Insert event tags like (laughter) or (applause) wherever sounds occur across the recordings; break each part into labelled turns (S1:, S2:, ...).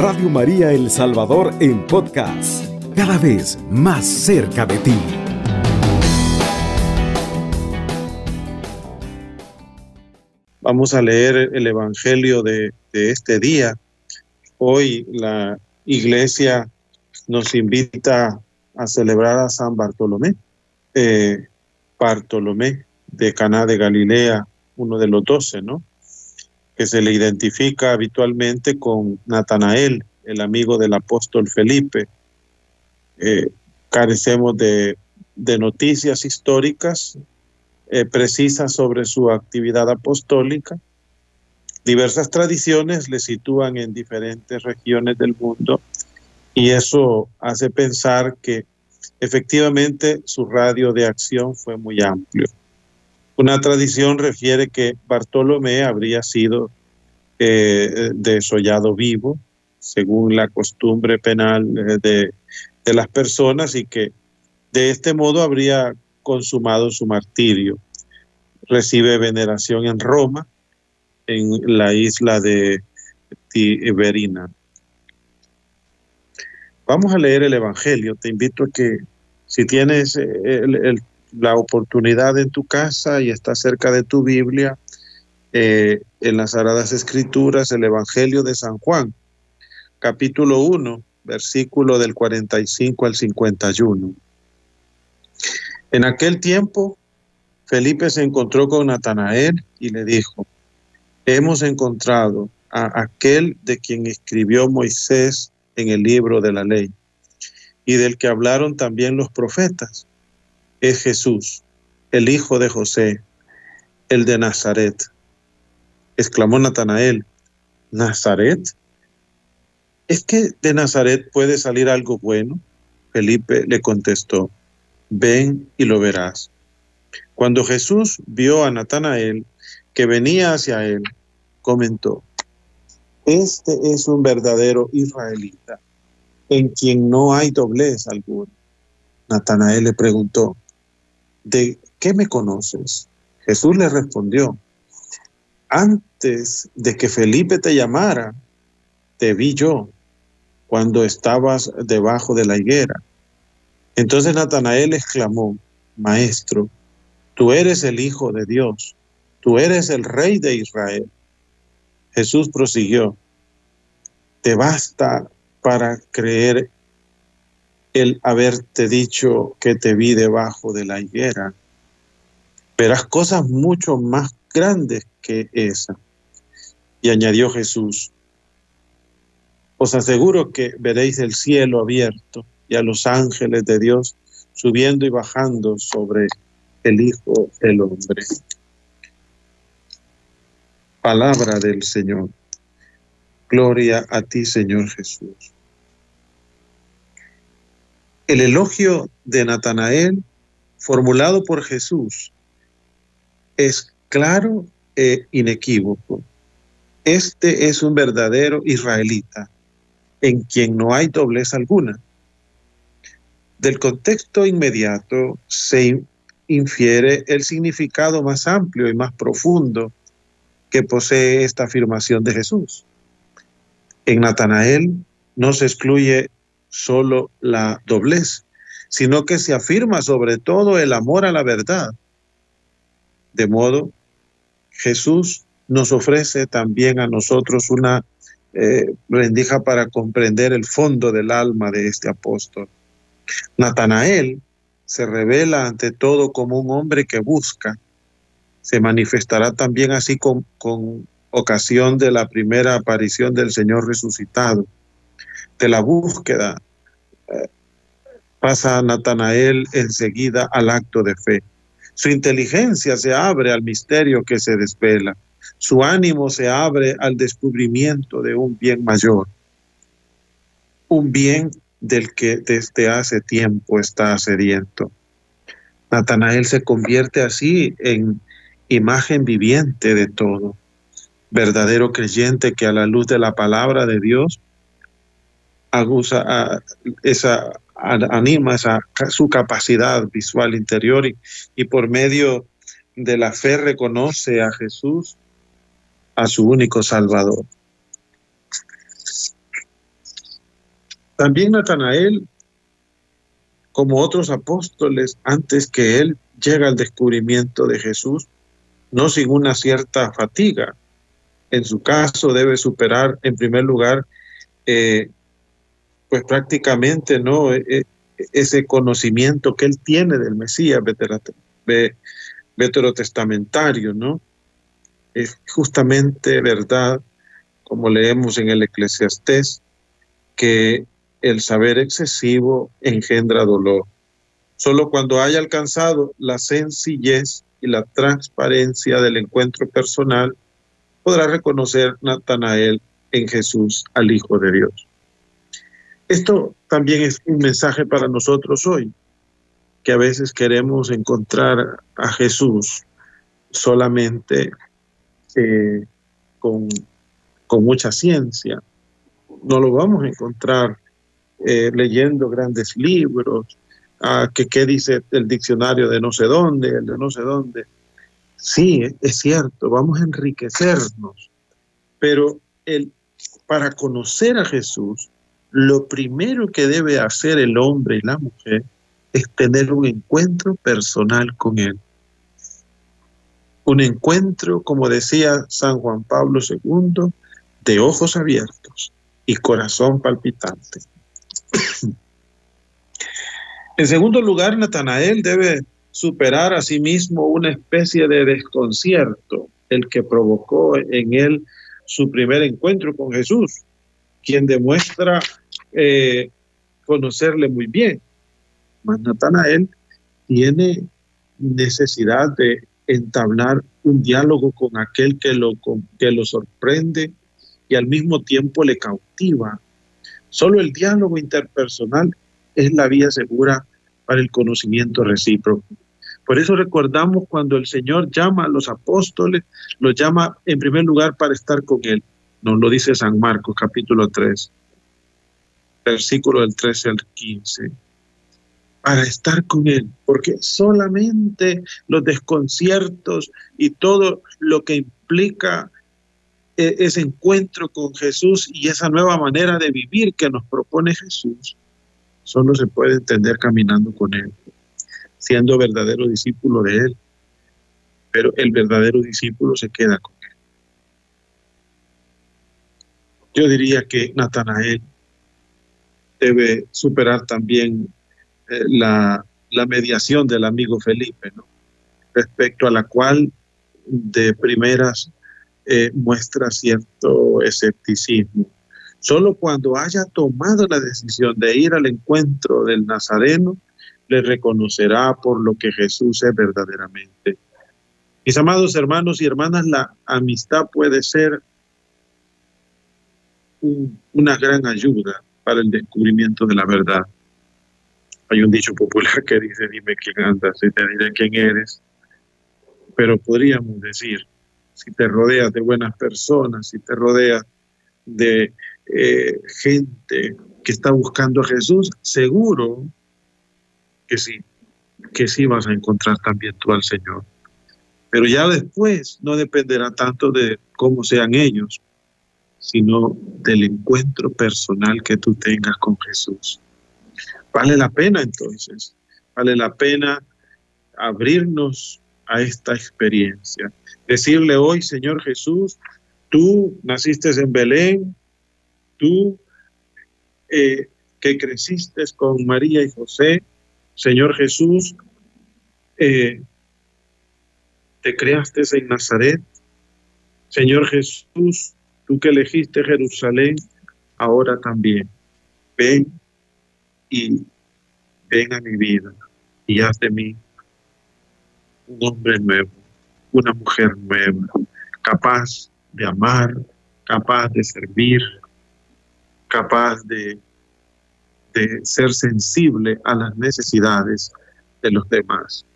S1: Radio María El Salvador en podcast, cada vez más cerca de ti.
S2: Vamos a leer el Evangelio de, este día. Hoy la iglesia nos invita a celebrar a San Bartolomé, eh, Bartolomé de Caná de Galilea, uno de los doce, ¿no? que se le identifica habitualmente con Natanael, el amigo del apóstol Felipe. Eh, carecemos de, noticias históricas eh, precisas sobre su actividad apostólica. Diversas tradiciones le sitúan en diferentes regiones del mundo y eso hace pensar que efectivamente su radio de acción fue muy amplio. Una tradición refiere que Bartolomé habría sido eh, desollado vivo, según la costumbre penal eh, de, las personas, y que de este modo habría consumado su martirio. Recibe veneración en Roma, en la isla de Tiberina. Vamos a leer el Evangelio. Te invito a que si tienes eh, el, el la oportunidad en tu casa y está cerca de tu Biblia, eh, en las Sagradas Escrituras, el Evangelio de San Juan, capítulo 1, versículo del 45 al 51. En aquel tiempo, Felipe se encontró con Natanael y le dijo, hemos encontrado a aquel de quien escribió Moisés en el libro de la ley y del que hablaron también los profetas es Jesús, el hijo de José, el de Nazaret. Exclamó Natanael, ¿Nazaret? ¿Es que de Nazaret puede salir algo bueno? Felipe le contestó, ven y lo verás. Cuando Jesús vio a Natanael que venía hacia él, comentó, este es un verdadero israelita, en quien no hay doblez alguna. Natanael le preguntó, de ¿qué me conoces? Jesús le respondió, antes de que Felipe te llamara, te vi yo cuando estabas debajo de la higuera. Entonces Natanael exclamó, Maestro, tú eres el Hijo de Dios, tú eres el Rey de Israel. Jesús prosiguió, te basta para creer el haberte dicho que te vi debajo de la higuera. Verás cosas mucho más grandes que esa. Y añadió Jesús, os aseguro que veréis el cielo abierto y a los ángeles de Dios subiendo y bajando sobre el Hijo del Hombre. Palabra del Señor. Gloria a ti, Señor Jesús. El elogio de Natanael, formulado por Jesús, es claro e inequívoco. Este es un verdadero israelita, en quien no hay doblez alguna. Del contexto inmediato se infiere el significado más amplio y más profundo que posee esta afirmación de Jesús. En Natanael no se excluye solo la doblez, sino que se afirma sobre todo el amor a la verdad. De modo, Jesús nos ofrece también a nosotros una eh, rendija para comprender el fondo del alma de este apóstol. Natanael se revela ante todo como un hombre que busca. Se manifestará también así con ocasión de la primera aparición del Señor resucitado de la búsqueda, eh, pasa Natanael enseguida al acto de fe. Su inteligencia se abre al misterio que se desvela. Su ánimo se abre al descubrimiento de un bien mayor. Un bien del que desde hace tiempo está sediento. Natanael se convierte así en imagen viviente de todo, verdadero creyente que a la luz de la palabra de Dios esa anima esa, su capacidad visual interior y, por medio de la fe reconoce a Jesús, a su único Salvador. También Natanael, como otros apóstoles antes que él, llega al descubrimiento de Jesús, no sin una cierta fatiga. En su caso debe superar en primer lugar eh, pues prácticamente no e, e, ese conocimiento que él tiene del Mesías veterotestamentario, ¿no? Es justamente verdad, como leemos en el Eclesiastés, que el saber excesivo engendra dolor. Solo cuando haya alcanzado la sencillez y la transparencia del encuentro personal, podrá reconocer Natanael en Jesús al Hijo de Dios. Esto también es un mensaje para nosotros hoy, que a veces queremos encontrar a Jesús solamente eh, con, mucha ciencia. No lo vamos a encontrar eh, leyendo grandes libros, a que qué dice el diccionario de no sé dónde, el de no sé dónde. Sí, es cierto, vamos a enriquecernos, pero el, para conocer a Jesús lo primero que debe hacer el hombre y la mujer es tener un encuentro personal con Él. Un encuentro, como decía San Juan Pablo II, de ojos abiertos y corazón palpitante. en segundo lugar, Natanael debe superar a sí mismo una especie de desconcierto, el que provocó en él su primer encuentro con Jesús, quien demuestra eh, conocerle muy bien. Mas Natanael tiene necesidad de entablar un diálogo con aquel que lo, que lo sorprende y al mismo tiempo le cautiva. Solo el diálogo interpersonal es la vía segura para el conocimiento recíproco. Por eso recordamos cuando el Señor llama a los apóstoles, los llama en primer lugar para estar con Él. Nos lo dice San Marcos capítulo 3 versículo del 13 al 15, para estar con Él, porque solamente los desconciertos y todo lo que implica e, ese encuentro con Jesús y esa nueva manera de vivir que nos propone Jesús, solo se puede entender caminando con Él, siendo verdadero discípulo de Él. Pero el verdadero discípulo se queda con Él. Yo diría que Natanael debe superar también eh, la, mediación del amigo Felipe, respecto a la cual de primeras eh, muestra cierto escepticismo. Solo cuando haya tomado la decisión de ir al encuentro del Nazareno, le reconocerá por lo que Jesús es verdaderamente. Mis amados hermanos y hermanas, la amistad puede ser una gran ayuda el descubrimiento de la verdad. Hay un dicho popular que dice, dime quién andas y te diré quién eres. Pero podríamos decir, si te rodeas de buenas personas, si te rodeas de eh, gente que está buscando a Jesús, seguro que sí, que sí vas a encontrar también tú al Señor. Pero ya después no dependerá tanto de cómo sean ellos, sino del encuentro personal que tú tengas con Jesús. Vale la pena entonces, vale la pena abrirnos a esta experiencia. Decirle hoy, Señor Jesús, tú naciste en Belén, tú eh, que creciste con María y José, Señor Jesús, eh, te creaste en Nazaret, Señor Jesús, Tú que elegiste Jerusalén, ahora también. Ven y ven a mi vida y haz de mí un hombre nuevo, una mujer nueva, capaz de amar, capaz de servir, capaz de, de ser sensible a las necesidades de los demás.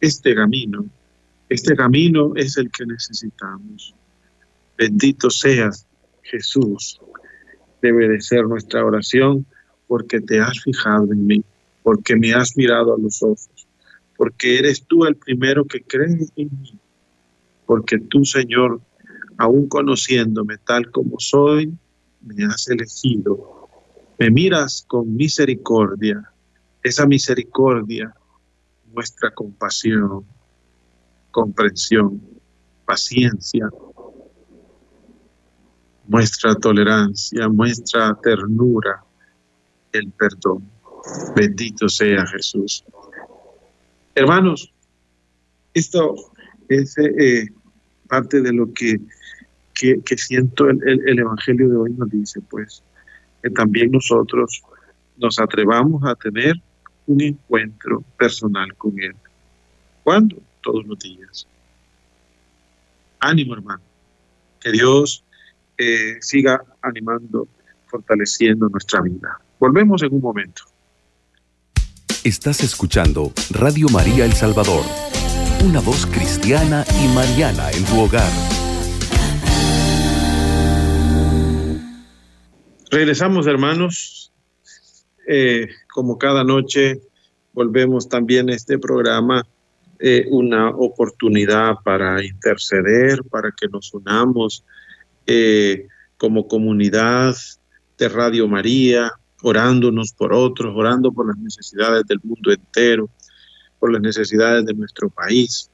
S2: Este camino, este camino es el que necesitamos. Bendito seas, Jesús. Debe de ser nuestra oración porque te has fijado en mí, porque me has mirado a los ojos, porque eres tú el primero que crees en mí, porque tú, Señor, aún conociéndome tal como soy, me has elegido. Me miras con misericordia, esa misericordia nuestra compasión, comprensión, paciencia, muestra tolerancia, muestra ternura, el perdón. Bendito sea Jesús. Hermanos, esto es eh, parte de lo que, que, siento el, el, el, Evangelio de hoy nos dice, pues, que también nosotros nos atrevamos a tener un encuentro personal con Él. ¿Cuándo? Todos los días. Ánimo, hermano. Que Dios eh, siga animando, fortaleciendo nuestra vida. Volvemos en un momento.
S1: Estás escuchando Radio María El Salvador, una voz cristiana y mariana en tu hogar.
S2: Regresamos hermanos, eh, como cada noche volvemos también a este programa eh, una oportunidad para interceder, para que nos unamos eh, como comunidad de Radio María, orándonos por otros, orando por las necesidades del mundo entero, por las necesidades de nuestro país.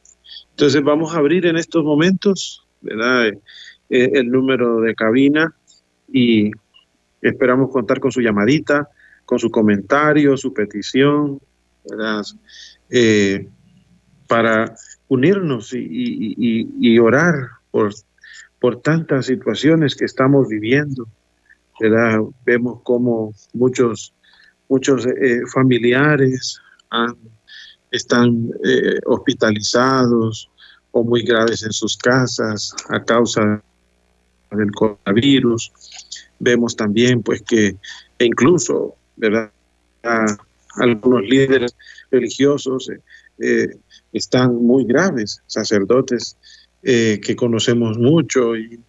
S2: Entonces vamos a abrir en estos momentos ¿verdad? Eh, eh, el número de cabina y esperamos contar con su llamadita, con su comentario, su petición, para unirnos y, y orar por por tantas situaciones que estamos viviendo. ¿verdad? Vemos como muchos, muchos eh, eh, familiares están eh, hospitalizados o muy graves en sus casas a causa del coronavirus. Vemos también pues que e incluso ¿verdad? algunos líderes religiosos están muy graves, sacerdotes eh, que conocemos mucho y,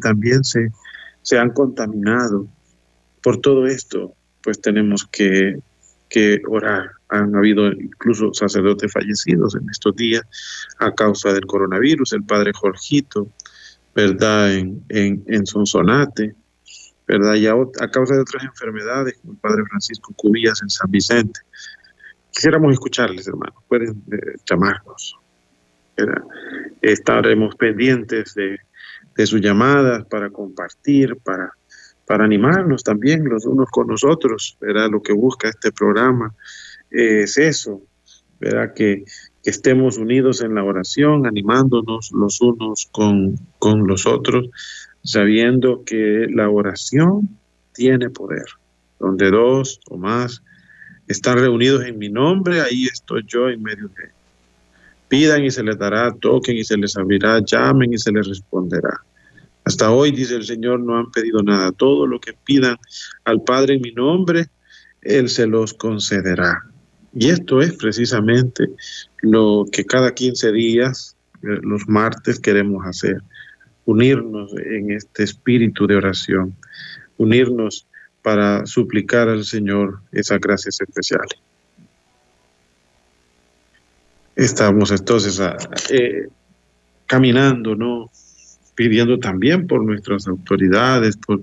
S2: también se, se, han contaminado. Por todo esto, pues tenemos que, que orar. Han habido incluso sacerdotes fallecidos en estos días a causa del coronavirus. El padre Jorgito, ¿verdad? En, Sonsonate, ¿verdad? Y a, causa de otras enfermedades, como el padre Francisco Cubillas en San Vicente. Quisiéramos escucharles, hermano. Pueden eh, llamarnos. Estaremos pendientes de, sus llamadas para compartir, para, animarnos también los unos con los otros. lo que busca este programa es eso. que, estemos unidos en la oración, animándonos los unos con, con los otros, sabiendo que la oración tiene poder. Donde dos o más están reunidos en mi nombre, ahí estoy yo en medio de ellos. Pidan y se les dará, toquen y se les abrirá, llamen y se les responderá. Hasta hoy, dice el Señor, no han pedido nada. Todo lo que pidan al Padre en mi nombre, Él se los concederá. Y esto es precisamente lo que cada 15 días, eh, los martes, queremos hacer. Unirnos en este espíritu de oración. Unirnos para suplicar al Señor esas gracias especiales. Estamos entonces ah, eh, caminando, ¿no? Pidiendo también por nuestras autoridades, por,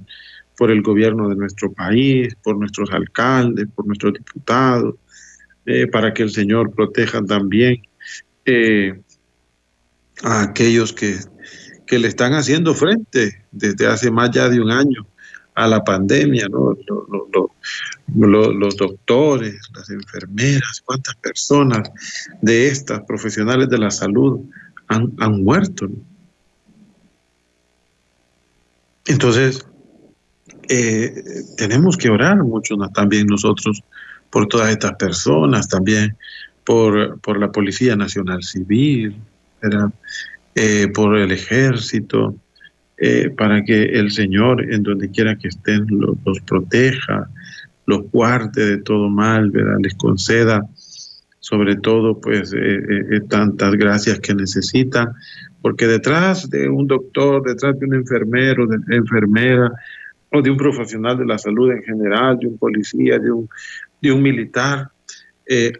S2: por el gobierno de nuestro país, por nuestros alcaldes, por nuestros diputados, eh, para que el Señor proteja también eh, a aquellos que, que, le están haciendo frente desde hace más ya de un año a la pandemia, los doctores, las enfermeras, cuántas personas de estas profesionales de la salud han, muerto. Entonces, eh, tenemos que orar mucho también nosotros por todas estas personas, también por, la Policía Nacional Civil, eh, por el ejército, eh, para que el Señor, en donde quiera que estén, los, proteja, los guarde de todo mal, ¿verdad? Les conceda sobre todo pues eh, eh, tantas gracias que necesita, porque detrás de un doctor, detrás de un enfermero, de una enfermera, o de un profesional de la salud en general, de un policía, de de un militar,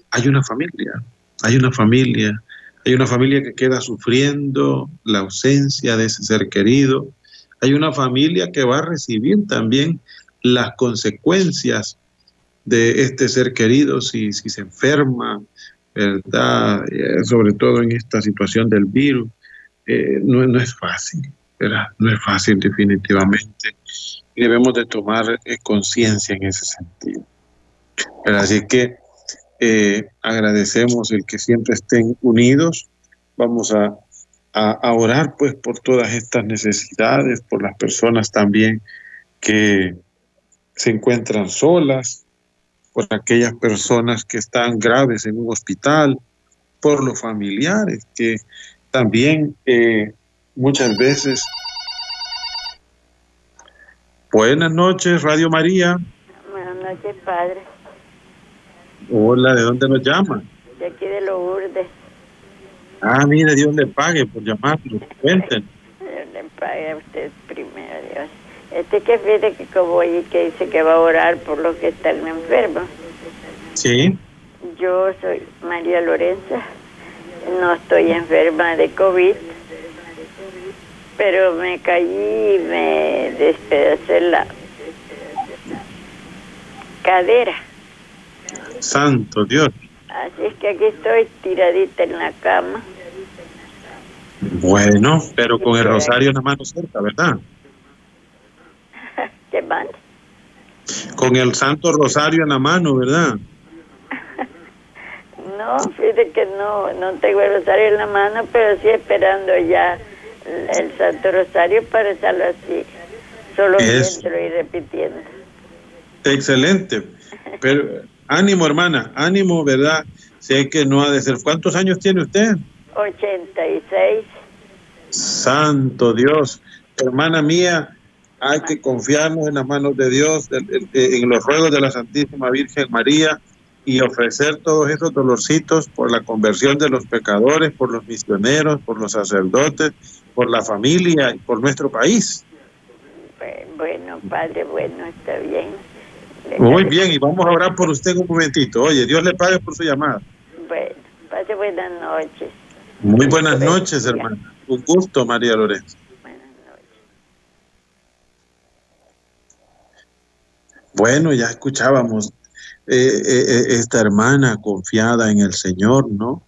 S2: hay una familia, hay una familia, hay una familia que queda sufriendo la ausencia de ese ser querido. Hay una familia que va a recibir también las consecuencias de este ser querido si, se enferma, ¿verdad? Eh, sobre todo en esta situación del virus. Eh, no, es fácil, ¿verdad? No es fácil definitivamente. debemos de tomar eh, conciencia en ese sentido. pero Así que eh, agradecemos el que siempre estén unidos. Vamos a, a, orar pues por todas estas necesidades, por las personas también que se encuentran solas, por aquellas personas que están graves en un hospital, por los familiares que también eh, muchas veces... Buenas noches, Radio María. Buenas noches, Padre. Hola, ¿de dónde nos llama? De aquí de Lourdes. Ah, mire, Dios le pague por llamarlo. Cuéntenos. Dios le pague a
S3: usted primero, Dios. Este que fíjate que como y que dice que va a orar por los que están enfermos.
S2: Sí.
S3: Yo soy María Lorenza. No estoy enferma de COVID, pero me caí y me despedacé la cadera.
S2: Santo Dios.
S3: Así es que aquí estoy tiradita en la cama.
S2: Bueno, pero con el rosario en la mano cerca, ¿verdad?
S3: (laughs) ¿Qué mal.
S2: Con el Santo Rosario en la mano, ¿verdad?
S3: (laughs) No, fíjate que no, no tengo el rosario en la mano, pero sí esperando ya el Santo Rosario para estarlo así,
S2: solo dentro y repitiendo. Excelente, pero Ánimo, hermana, ánimo, ¿verdad? Sé que no ha de ser. ¿Cuántos años tiene usted?
S3: 86.
S2: Santo Dios, hermana mía, hay que confiarnos en las manos de Dios, eh, en los ruegos de la Santísima Virgen María y ofrecer todos esos dolorcitos por la conversión de los pecadores, por los misioneros, por los sacerdotes, por la familia y por nuestro país.
S3: Bueno, padre, bueno, está bien.
S2: Muy bien, y vamos a orar por usted un momentito. Oye, Dios le pague por su llamada.
S3: Bueno, pase buenas noches.
S2: Muy buenas noches, hermana. Un gusto, María Lorenzo. Buenas noches. Bueno, ya escuchábamos eh, eh, eh, esta hermana confiada en el Señor, ¿no?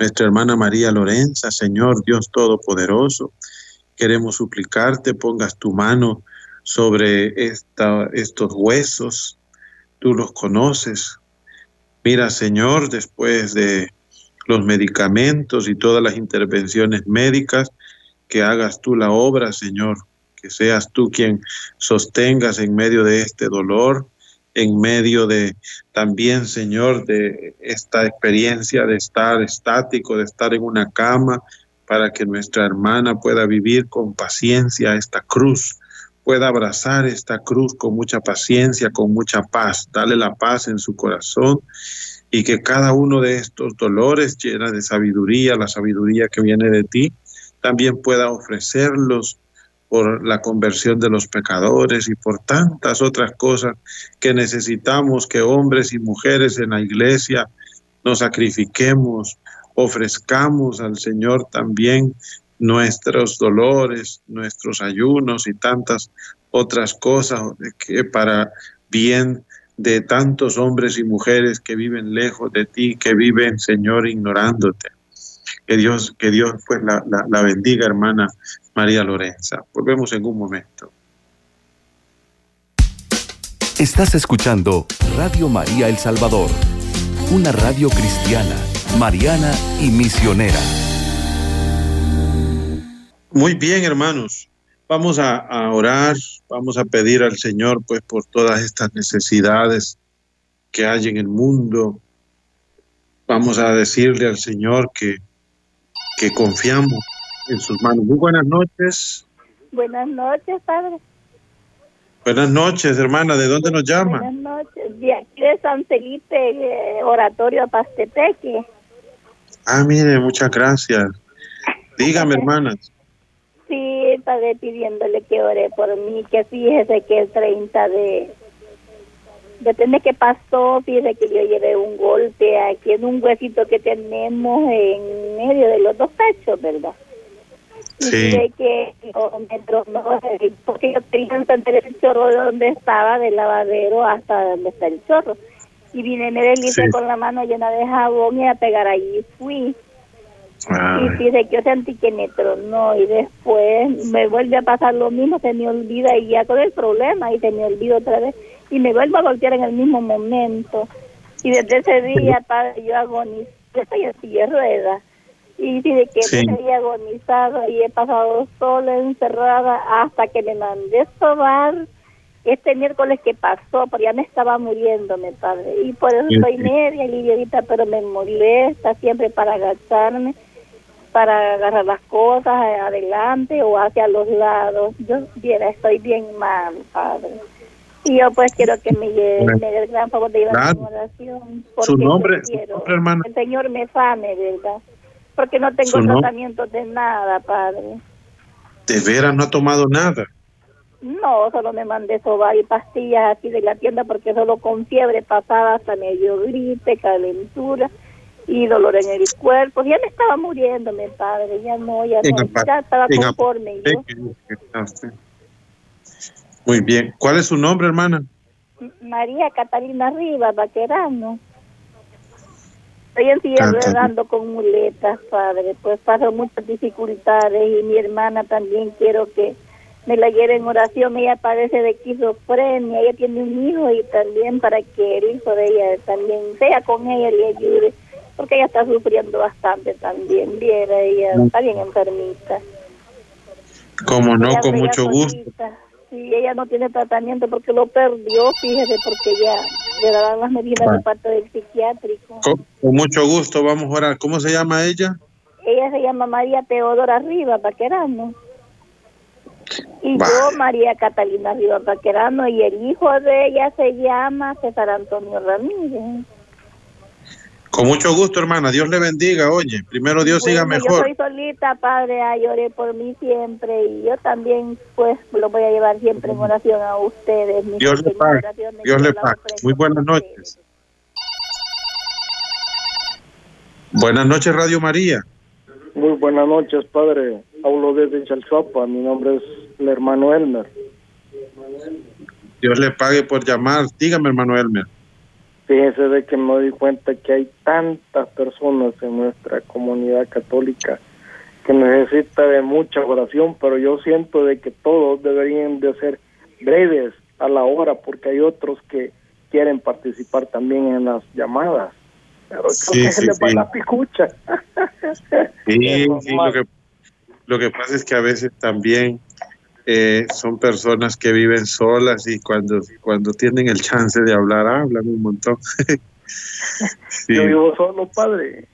S2: Nuestra hermana María Lorenza, Señor Dios Todopoderoso, queremos suplicarte, pongas tu mano sobre esta, estos huesos, tú los conoces. Mira, Señor, después de los medicamentos y todas las intervenciones médicas, que hagas tú la obra, Señor, que seas tú quien sostengas en medio de este dolor, en medio de también, Señor, de esta experiencia de estar estático, de estar en una cama, para que nuestra hermana pueda vivir con paciencia esta cruz pueda abrazar esta cruz con mucha paciencia, con mucha paz, dale la paz en su corazón y que cada uno de estos dolores llena de sabiduría, la sabiduría que viene de ti, también pueda ofrecerlos por la conversión de los pecadores y por tantas otras cosas que necesitamos que hombres y mujeres en la iglesia nos sacrifiquemos, ofrezcamos al Señor también nuestros dolores, nuestros ayunos y tantas otras cosas que para bien de tantos hombres y mujeres que viven lejos de ti, que viven, Señor, ignorándote. Que Dios, que Dios pues la, la bendiga, hermana María Lorenza. Volvemos en un momento.
S1: Estás escuchando Radio María El Salvador, una radio cristiana, mariana y misionera
S2: muy bien, hermanos. Vamos a, orar, vamos a pedir al Señor, pues, por todas estas necesidades que hay en el mundo. Vamos a decirle al Señor que, que confiamos en sus manos. Muy buenas noches.
S3: Buenas noches, Padre.
S2: Buenas noches, hermana. ¿De dónde nos llama?
S3: Buenas noches. De aquí de San Felipe, eh, Oratorio Oratorio Pastepeque.
S2: Ah, mire, muchas gracias. Dígame, (laughs) hermanas
S3: sí padre, pidiéndole que ore por mí, que fíjese que el 30 de depende qué pasó, fíjese que yo llevé un golpe aquí en un huesito que tenemos en medio de los dos pechos, ¿verdad? Sí. que me tronó, porque yo tenía entender el chorro donde estaba, del lavadero hasta donde está el chorro. Y vine, me con la mano llena de jabón y a pegar allí fui. Y dice, que yo sentí que me y después me vuelve a pasar lo mismo, se me olvida y ya con el problema y se me olvida otra vez y me vuelvo a golpear en el mismo momento. Y desde ese día, padre, yo agonizo, yo estoy en silla de Y dice que sí. agonizado y he pasado sola, encerrada, hasta que me mandé sobar este miércoles que pasó, porque ya me estaba muriéndome padre. Y por eso soy estoy media y pero me molesta siempre para agacharme para agarrar las cosas eh, adelante o hacia los lados. Yo viera, estoy bien mal, Padre. Y yo pues quiero que me, dé el gran favor de ir a la oración. su nombre, hermano. El Señor me sane, ¿verdad? Porque no tengo tratamiento de nada, Padre.
S2: ¿De veras no ha tomado nada?
S3: No, solo me mandé soba y pastillas aquí de la tienda porque solo con fiebre pasada hasta medio gripe, calentura y dolor en el cuerpo. Ya me estaba muriendo, mi padre, ya no, ya estaba conforme.
S2: Muy bien. ¿Cuál es su nombre, hermana?
S3: María Catalina Rivas, vaquerano. Estoy en silla con muletas, padre. Pues paso muchas dificultades y mi hermana también quiero que me la lleve en oración. Ella padece de esquizofrenia, ella tiene un hijo y también para que el hijo de ella también sea con ella y ayude porque ella está sufriendo bastante también, viera, ella está bien enfermita.
S2: Como no, con mucho gusto. Sí,
S3: ella no tiene tratamiento porque lo perdió, fíjese, porque ya le daban las medidas de parte del psiquiátrico. Con,
S2: mucho gusto, vamos a orar. ¿Cómo se llama ella?
S3: Ella se llama María Teodora Rivas Paquerano. Y yo, María Catalina Rivas Paquerano, y el hijo de ella se llama César Antonio Ramírez.
S2: Con mucho gusto, hermana. Dios le bendiga. Oye, primero Dios siga mejor. Yo
S3: soy solita, padre. Ah, lloré por mí siempre y yo también, pues, lo voy a llevar siempre en oración a ustedes.
S2: Dios le pague. Dios le pague. Muy buenas noches. Buenas noches, Radio María.
S4: Muy buenas noches, padre. Hablo desde Chalchapa. Mi nombre es el hermano Elmer.
S2: Dios le pague por llamar. Dígame, hermano Elmer.
S4: Fíjense de que me doy cuenta que hay tantas personas en nuestra comunidad católica que necesita de mucha oración, pero yo siento de que todos deberían de ser breves a la hora, porque hay otros que quieren participar también en las llamadas. Pero sí, sí,
S2: se sí. la picucha. sí, (laughs) lo que pasa es que a veces también eh, son personas que viven solas y cuando, cuando tienen el chance de hablar, ah, hablan un montón.
S4: (laughs) Yo vivo solo, padre.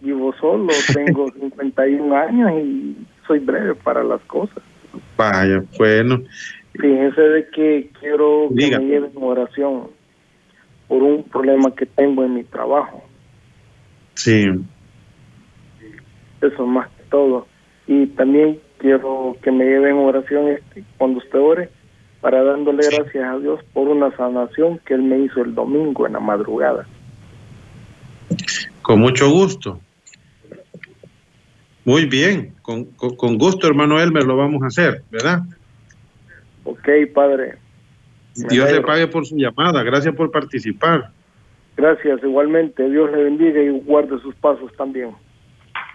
S4: Vivo solo, (laughs) tengo 51 años y soy breve para las cosas.
S2: Vaya, bueno.
S4: Fíjense de que quiero que me lleven oración por un problema que tengo en mi trabajo.
S2: Sí.
S4: Eso más que todo. Y también quiero que me lleven oración este, cuando usted ore para dándole gracias a Dios por una sanación que Él me hizo el domingo en la madrugada.
S2: Con mucho gusto. Muy bien, con, gusto, hermano Elmer, lo vamos a hacer, ¿verdad?
S4: Ok, padre.
S2: Dios le pague por su llamada, gracias por participar.
S4: Gracias, igualmente. Dios le bendiga y guarde sus pasos también.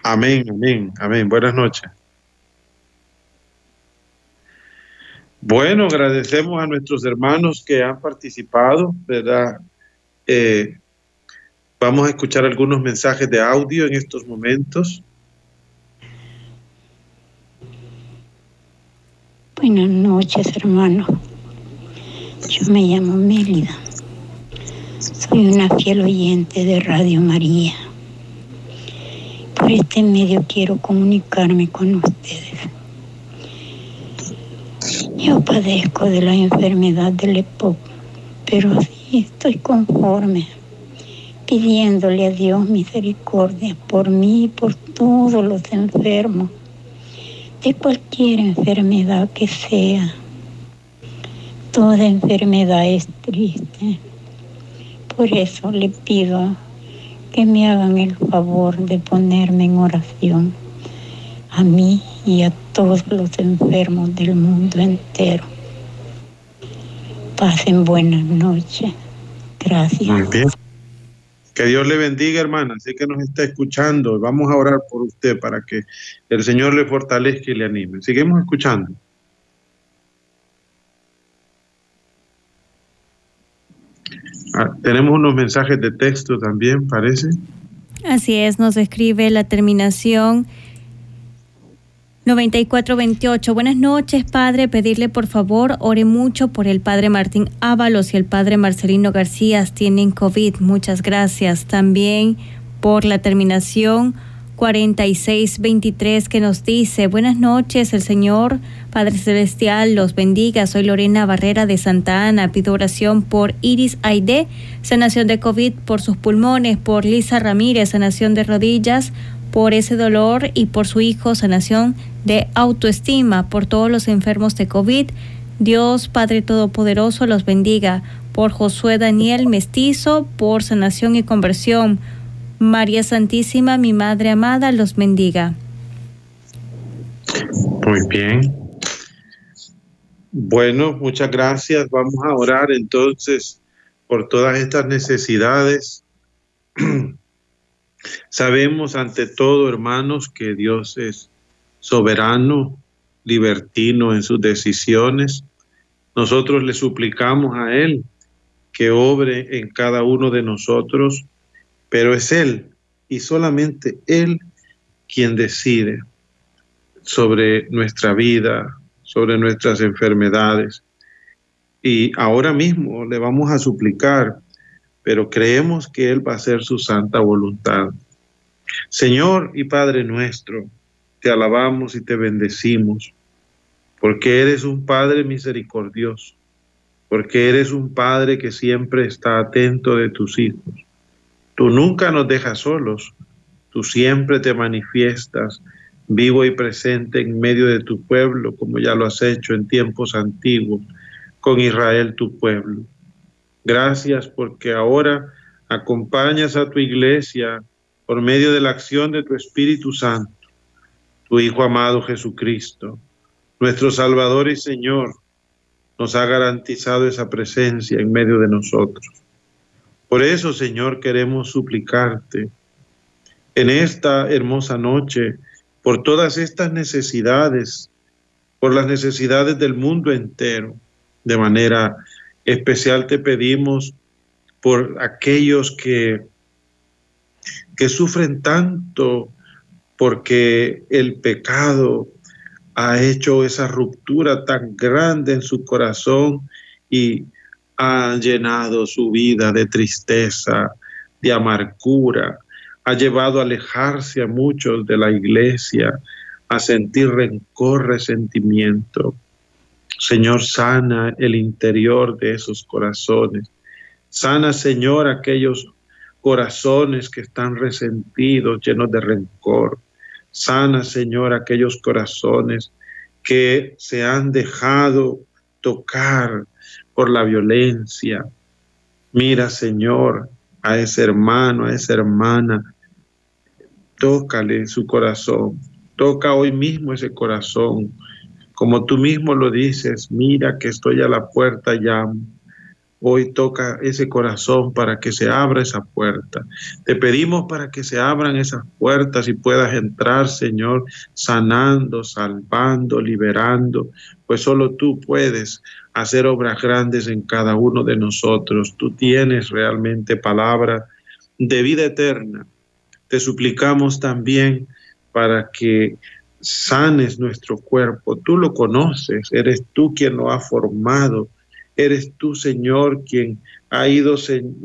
S2: Amén, amén, amén. Buenas noches. Bueno, agradecemos a nuestros hermanos que han participado, ¿verdad? Eh, vamos a escuchar algunos mensajes de audio en estos momentos.
S5: Buenas noches, hermano. Yo me llamo Mélida. Soy una fiel oyente de Radio María. Por este medio quiero comunicarme con ustedes yo padezco de la enfermedad del EPOC, pero sí estoy conforme, pidiéndole a Dios misericordia por mí y por todos los enfermos, de cualquier enfermedad que sea. Toda enfermedad es triste. Por eso le pido que me hagan el favor de ponerme en oración a mí y a todos los enfermos del mundo entero. Pasen buenas noches. Gracias. bien.
S2: Que Dios le bendiga, hermana. Así que nos está escuchando. Vamos a orar por usted para que el Señor le fortalezca y le anime. Seguimos escuchando. Ah, tenemos unos mensajes de texto también, parece.
S6: Así es, nos escribe la terminación 9428. Buenas noches, padre. Pedirle por favor, ore mucho por el padre Martín Ábalos y el padre Marcelino García. Tienen COVID. Muchas gracias. También por la terminación 4623 que nos dice, buenas noches, el Señor Padre Celestial los bendiga, soy Lorena Barrera de Santa Ana, pido oración por Iris Aide, sanación de COVID por sus pulmones, por Lisa Ramírez, sanación de rodillas, por ese dolor y por su hijo sanación de autoestima por todos los enfermos de COVID. Dios Padre Todopoderoso los bendiga por Josué Daniel Mestizo, por sanación y conversión. María Santísima, mi Madre amada, los bendiga.
S2: Muy bien. Bueno, muchas gracias. Vamos a orar entonces por todas estas necesidades. (clears throat) Sabemos ante todo, hermanos, que Dios es soberano, libertino en sus decisiones. Nosotros le suplicamos a Él que obre en cada uno de nosotros, pero es Él y solamente Él quien decide sobre nuestra vida, sobre nuestras enfermedades. Y ahora mismo le vamos a suplicar pero creemos que Él va a hacer su santa voluntad. Señor y Padre nuestro, te alabamos y te bendecimos, porque eres un Padre misericordioso, porque eres un Padre que siempre está atento de tus hijos. Tú nunca nos dejas solos, tú siempre te manifiestas vivo y presente en medio de tu pueblo, como ya lo has hecho en tiempos antiguos con Israel tu pueblo. Gracias porque ahora acompañas a tu iglesia por medio de la acción de tu Espíritu Santo, tu Hijo amado Jesucristo, nuestro Salvador y Señor, nos ha garantizado esa presencia en medio de nosotros. Por eso, Señor, queremos suplicarte en esta hermosa noche por todas estas necesidades, por las necesidades del mundo entero, de manera especial te pedimos por aquellos que, que sufren tanto porque el pecado ha hecho esa ruptura tan grande en su corazón y ha llenado su vida de tristeza, de amargura, ha llevado a alejarse a muchos de la iglesia, a sentir rencor, resentimiento. Señor, sana el interior de esos corazones. Sana, Señor, aquellos corazones que están resentidos, llenos de rencor. Sana, Señor, aquellos corazones que se han dejado tocar por la violencia. Mira, Señor, a ese hermano, a esa hermana, tócale su corazón, toca hoy mismo ese corazón, como tú mismo lo dices, mira que estoy a la puerta ya. Hoy toca ese corazón para que se abra esa puerta. Te pedimos para que se abran esas puertas y puedas entrar, Señor, sanando, salvando, liberando, pues solo tú puedes hacer obras grandes en cada uno de nosotros. Tú tienes realmente palabra de vida eterna. Te suplicamos también para que sanes nuestro cuerpo. Tú lo conoces, eres tú quien lo ha formado, eres tú, Señor, quien ha ido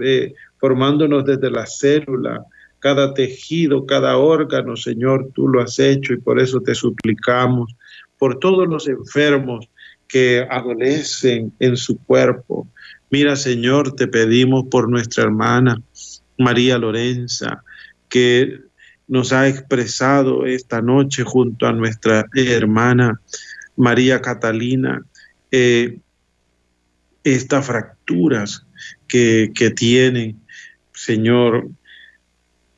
S2: eh, formándonos desde la célula, cada tejido, cada órgano, Señor, tú lo has hecho y por eso te suplicamos, por todos los enfermos que adolecen en su cuerpo. Mira, Señor, te pedimos por nuestra hermana María Lorenza, que nos ha expresado esta noche junto a nuestra hermana María Catalina, eh, estas fracturas que, que tienen, Señor,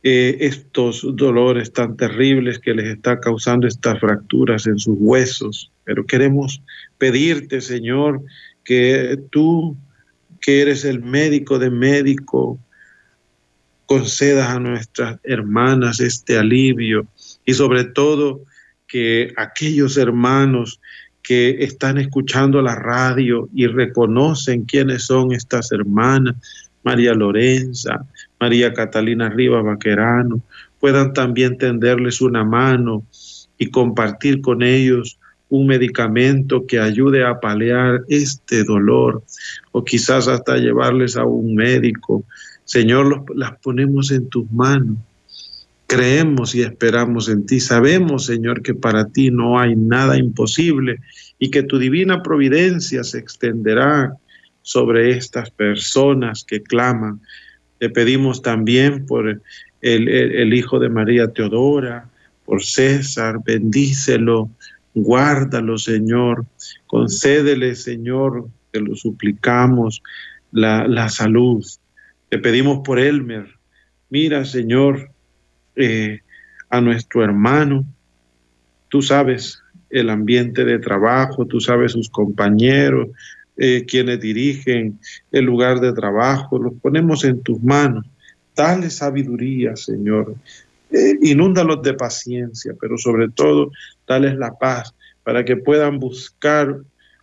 S2: eh, estos dolores tan terribles que les está causando estas fracturas en sus huesos. Pero queremos pedirte, Señor, que tú, que eres el médico de médico, concedas a nuestras hermanas este alivio y sobre todo que aquellos hermanos que están escuchando la radio y reconocen quiénes son estas hermanas, María Lorenza, María Catalina Riva Vaquerano, puedan también tenderles una mano y compartir con ellos un medicamento que ayude a paliar este dolor o quizás hasta llevarles a un médico Señor, las ponemos en tus manos. Creemos y esperamos en ti. Sabemos, Señor, que para ti no hay nada imposible y que tu divina providencia se extenderá sobre estas personas que claman. Te pedimos también por el, hijo de María Teodora, por César, bendícelo, guárdalo, Señor. Concédele, Señor, te lo suplicamos, la salud, te pedimos por Elmer. Mira, Señor, eh, a nuestro hermano. Tú sabes el ambiente de trabajo, tú sabes sus compañeros, eh, quienes dirigen el lugar de trabajo. Los ponemos en tus manos. Dale sabiduría, Señor. Eh, inúndalos de paciencia, pero sobre todo, dales la paz para que puedan buscar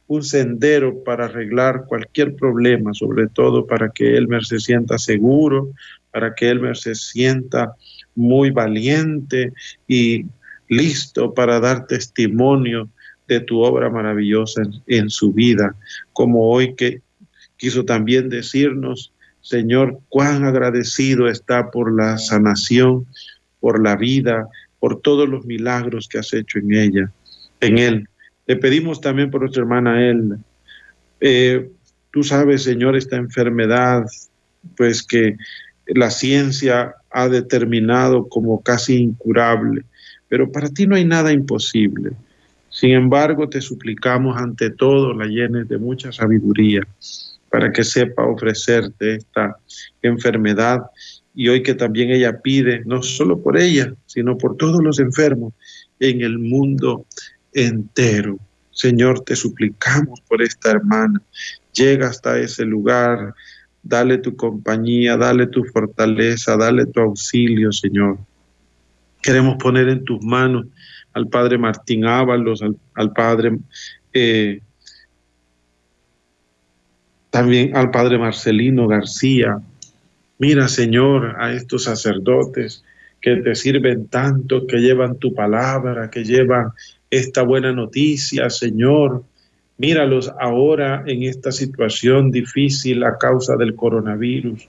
S2: un sendero para arreglar cualquier problema, sobre todo para que Elmer se sienta seguro, para que Elmer se sienta muy valiente y listo para dar testimonio de tu obra maravillosa en, en, su vida, como hoy que quiso también decirnos, Señor, cuán agradecido está por la sanación, por la vida, por todos los milagros que has hecho en ella, en él. Le pedimos también por nuestra hermana Elna. Eh, tú sabes, Señor, esta enfermedad, pues que la ciencia ha determinado como casi incurable, pero para ti no hay nada imposible. Sin embargo, te suplicamos ante todo la llenes de mucha sabiduría para que sepa ofrecerte esta enfermedad y hoy que también ella pide, no solo por ella, sino por todos los enfermos en el mundo, entero. Señor, te suplicamos por esta hermana. Llega hasta ese lugar, dale tu compañía, dale tu fortaleza, dale tu auxilio, Señor. Queremos poner en tus manos al Padre Martín Ábalos, al, Padre... Eh, también al Padre Marcelino García. Mira, Señor, a estos sacerdotes que te sirven tanto, que llevan tu palabra, que llevan esta buena noticia, Señor. Míralos ahora en esta situación difícil a causa del coronavirus.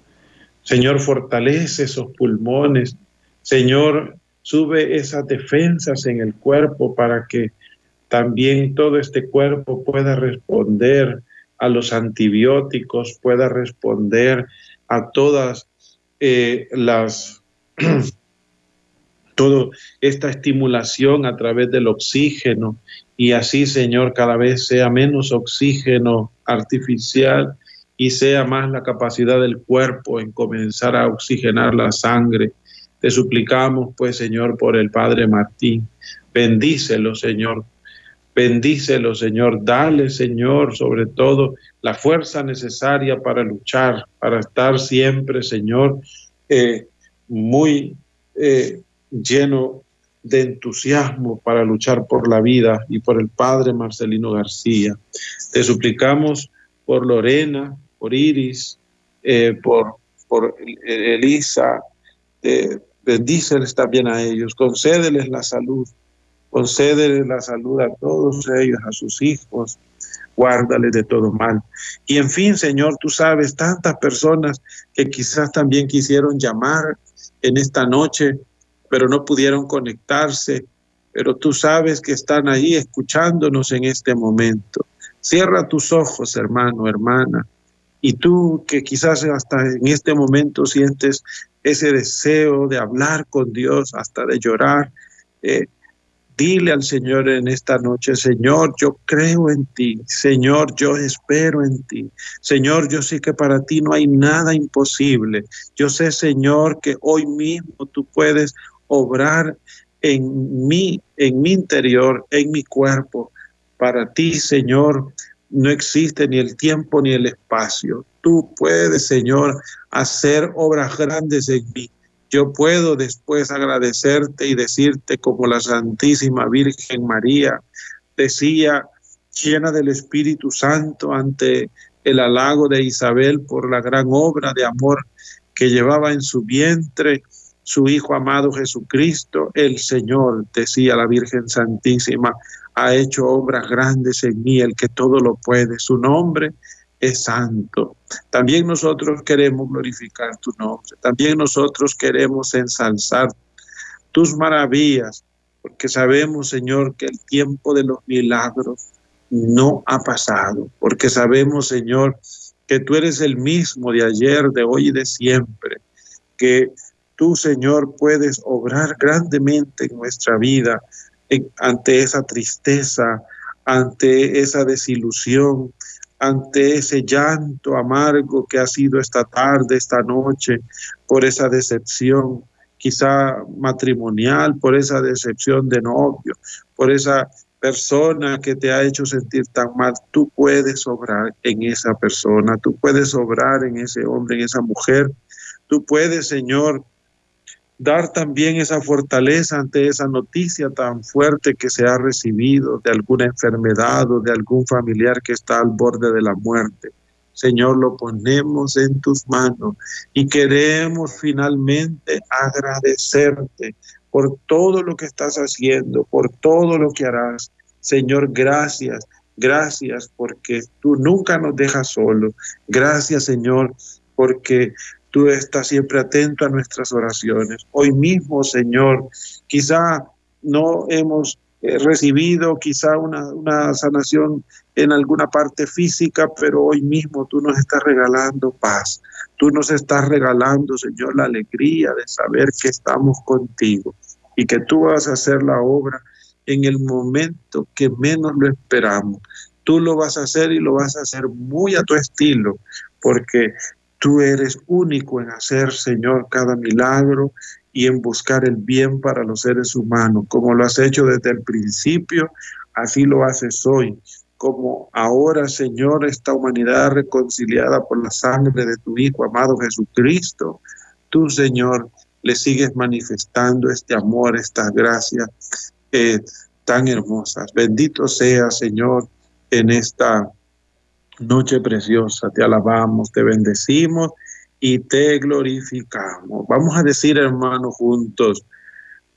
S2: Señor, fortalece esos pulmones. Señor, sube esas defensas en el cuerpo para que también todo este cuerpo pueda responder a los antibióticos, pueda responder a todas eh, las (clears throat) toda esta estimulación a través del oxígeno y así, Señor, cada vez sea menos oxígeno artificial y sea más la capacidad del cuerpo en comenzar a oxigenar la sangre. Te suplicamos, pues, Señor, por el Padre Martín. Bendícelo, Señor. Bendícelo, Señor. Dale, Señor, sobre todo la fuerza necesaria para luchar, para estar siempre, Señor, eh, muy eh, lleno de entusiasmo para luchar por la vida y por el padre Marcelino García. Te suplicamos por Lorena, por Iris, eh, por, por Elisa, bendíceles también a ellos, concédeles la salud, concédeles la salud a todos ellos, a sus hijos, guárdales de todo mal. Y en fin, Señor, tú sabes tantas personas que quizás también quisieron llamar en esta noche pero no pudieron conectarse, pero tú sabes que están allí escuchándonos en este momento. Cierra tus ojos, hermano, hermana, y tú que quizás hasta en este momento sientes ese deseo de hablar con Dios, hasta de llorar, eh, dile al Señor en esta noche, Señor, yo creo en ti, Señor, yo espero en ti, Señor, yo sé que para ti no hay nada imposible, yo sé, Señor, que hoy mismo tú puedes obrar en mí, en mi interior, en mi cuerpo. Para ti, Señor, no existe ni el tiempo ni el espacio. Tú puedes, Señor, hacer obras grandes en mí. Yo puedo después agradecerte y decirte como la Santísima Virgen María decía, llena del Espíritu Santo ante el halago de Isabel por la gran obra de amor que llevaba en su vientre, su Hijo amado Jesucristo, el Señor, decía la Virgen Santísima, ha hecho obras grandes en mí, el que todo lo puede. Su nombre es santo. También nosotros queremos glorificar tu nombre. También nosotros queremos ensalzar tus maravillas, porque sabemos, Señor, que el tiempo de los milagros no ha pasado, porque sabemos, Señor, que tú eres el mismo de ayer, de hoy y de siempre, que tú, Señor, puedes obrar grandemente en nuestra vida ante esa tristeza, ante esa desilusión, ante ese llanto amargo que ha sido esta tarde, esta noche, por esa decepción quizá matrimonial, por esa decepción de novio, por esa persona que te ha hecho sentir tan mal, tú puedes obrar en esa persona, tú puedes obrar en ese hombre, en esa mujer, tú puedes, Señor, dar también esa fortaleza ante esa noticia tan fuerte que se ha recibido de alguna enfermedad o de algún familiar que está al borde de la muerte. Señor, lo ponemos en tus manos y queremos finalmente agradecerte por todo lo que estás haciendo, por todo lo que harás. Señor, gracias, gracias porque tú nunca nos dejas solos. Gracias, Señor, porque tú estás siempre atento a nuestras oraciones. Hoy mismo, Señor, quizá no hemos eh, recibido quizá una, una, sanación en alguna parte física, pero hoy mismo tú nos estás regalando paz. Tú nos estás regalando, Señor, la alegría de saber que estamos contigo y que tú vas a hacer la obra en el momento que menos lo esperamos. Tú lo vas a hacer y lo vas a hacer muy a tu estilo, porque Tú eres único en hacer, Señor, cada milagro y en buscar el bien para los seres humanos, como lo has hecho desde el principio, así lo haces hoy. Como ahora, Señor, esta humanidad reconciliada por la sangre de tu Hijo amado Jesucristo, tú, Señor, le sigues manifestando este amor, estas gracias eh, tan hermosas. Bendito sea, Señor, en esta Noche preciosa, te alabamos, te bendecimos y te glorificamos. Vamos a decir, hermanos, juntos,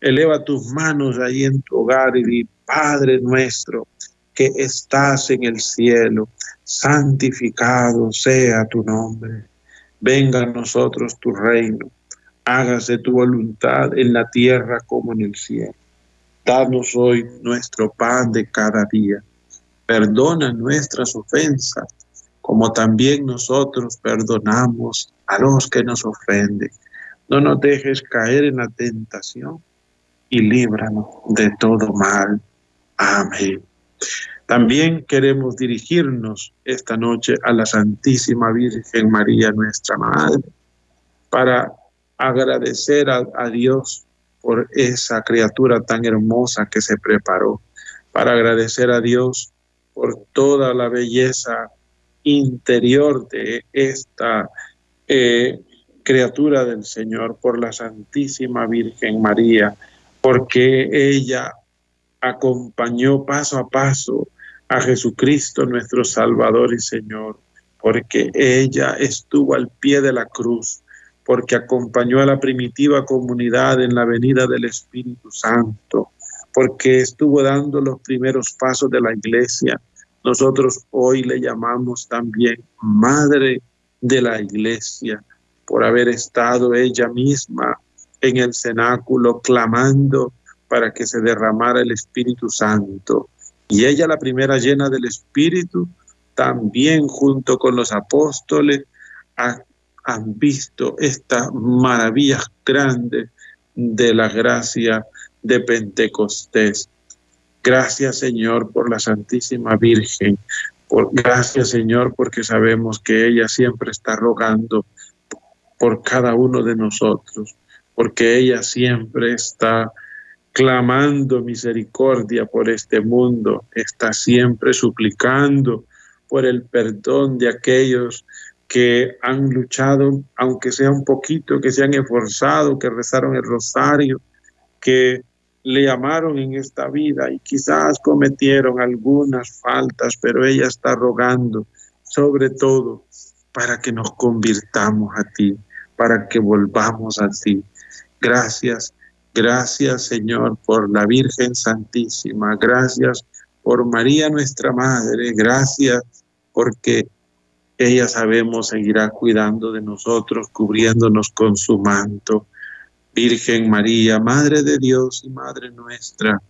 S2: eleva tus manos ahí en tu hogar y di, Padre nuestro que estás en el cielo, santificado sea tu nombre. Venga a nosotros tu reino, hágase tu voluntad en la tierra como en el cielo. Danos hoy nuestro pan de cada día Perdona nuestras ofensas, como también nosotros perdonamos a los que nos ofenden. No nos dejes caer en la tentación y líbranos de todo mal. Amén. También queremos dirigirnos esta noche a la Santísima Virgen María, nuestra Madre, para agradecer a, Dios por esa criatura tan hermosa que se preparó, para agradecer a Dios por toda la belleza interior de esta eh, criatura del Señor, por la Santísima Virgen María, porque ella acompañó paso a paso a Jesucristo nuestro Salvador y Señor, porque ella estuvo al pie de la cruz, porque acompañó a la primitiva comunidad en la venida del Espíritu Santo, porque estuvo dando los primeros pasos de la iglesia, nosotros hoy le llamamos también Madre de la Iglesia por haber estado ella misma en el cenáculo clamando para que se derramara el Espíritu Santo. Y ella, la primera llena del Espíritu, también junto con los apóstoles, han visto estas maravillas grandes de la gracia de Pentecostés. Gracias Señor por la Santísima Virgen. gracias Señor porque sabemos que ella siempre está rogando por cada uno de nosotros, porque ella siempre está clamando misericordia por este mundo, está siempre suplicando por el perdón de aquellos que han luchado, aunque sea un poquito, que se han esforzado, que rezaron el rosario, que le amaron en esta vida y quizás cometieron algunas faltas, pero ella está rogando, sobre todo, para que nos convirtamos a ti, para que volvamos a ti. Gracias, gracias Señor por la Virgen Santísima, gracias por María nuestra Madre, gracias porque ella sabemos seguirá cuidando de nosotros, cubriéndonos con su manto. Virgen María, Madre de Dios y Madre nuestra,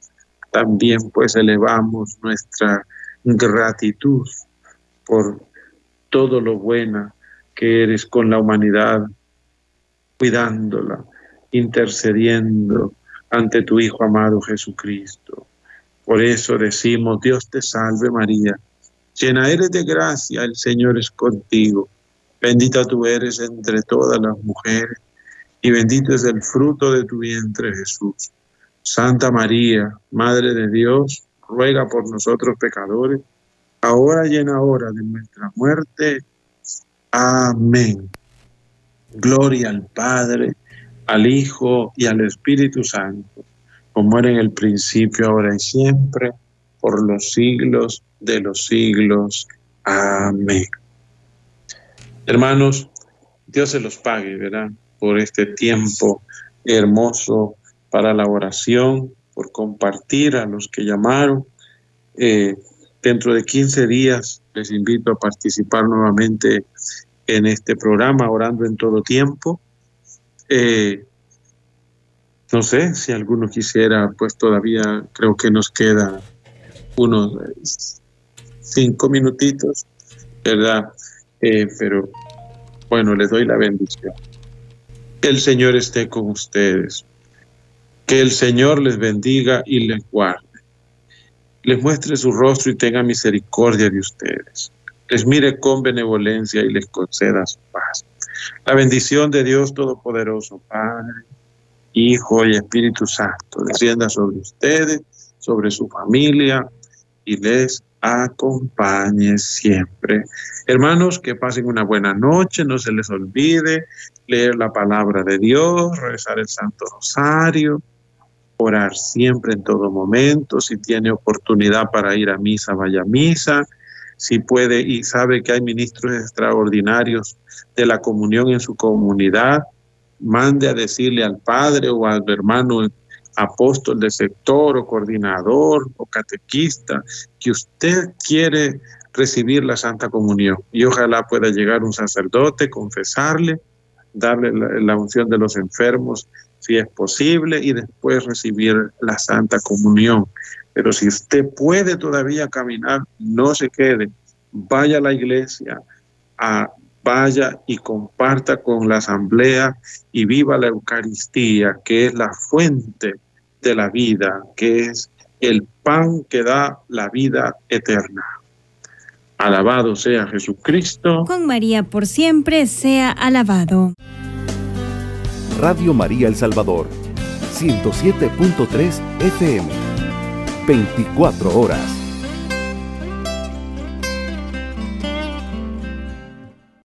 S2: también pues elevamos nuestra gratitud por todo lo buena que eres con la humanidad, cuidándola, intercediendo ante tu Hijo amado Jesucristo. Por eso decimos, Dios te salve María, llena eres de gracia, el Señor es contigo, bendita tú eres entre todas las mujeres y bendito es el fruto de tu vientre, Jesús. Santa María, Madre de Dios, ruega por nosotros pecadores, ahora y en la hora de nuestra muerte. Amén. Gloria al Padre, al Hijo y al Espíritu Santo, como era en el principio, ahora y siempre, por los siglos de los siglos. Amén. Hermanos, Dios se los pague, ¿verdad? por este tiempo hermoso para la oración, por compartir a los que llamaron. Eh, dentro de 15 días les invito a participar nuevamente en este programa, orando en todo tiempo. Eh, no sé si alguno quisiera, pues todavía creo que nos queda unos cinco minutitos, ¿verdad? Eh, pero bueno, les doy la bendición. El Señor esté con ustedes. Que el Señor les bendiga y les guarde. Les muestre su rostro y tenga misericordia de ustedes. Les mire con benevolencia y les conceda su paz. La bendición de Dios Todopoderoso, Padre, Hijo y Espíritu Santo, descienda sobre ustedes, sobre su familia y les acompañe siempre. Hermanos, que pasen una buena noche, no se les olvide leer la palabra de Dios, rezar el Santo Rosario, orar siempre en todo momento, si tiene oportunidad para ir a misa, vaya a misa, si puede y sabe que hay ministros extraordinarios de la comunión en su comunidad, mande a decirle al padre o al hermano apóstol de sector o coordinador o catequista, que usted quiere recibir la Santa Comunión. Y ojalá pueda llegar un sacerdote, confesarle, darle la, unción de los enfermos si es posible y después recibir la Santa Comunión. Pero si usted puede todavía caminar, no se quede. Vaya a la iglesia, a, vaya y comparta con la asamblea y viva la Eucaristía, que es la fuente de la vida, que es el pan que da la vida eterna. Alabado sea Jesucristo.
S6: Con María por siempre sea alabado.
S1: Radio María El Salvador, 107.3 FM, 24 horas.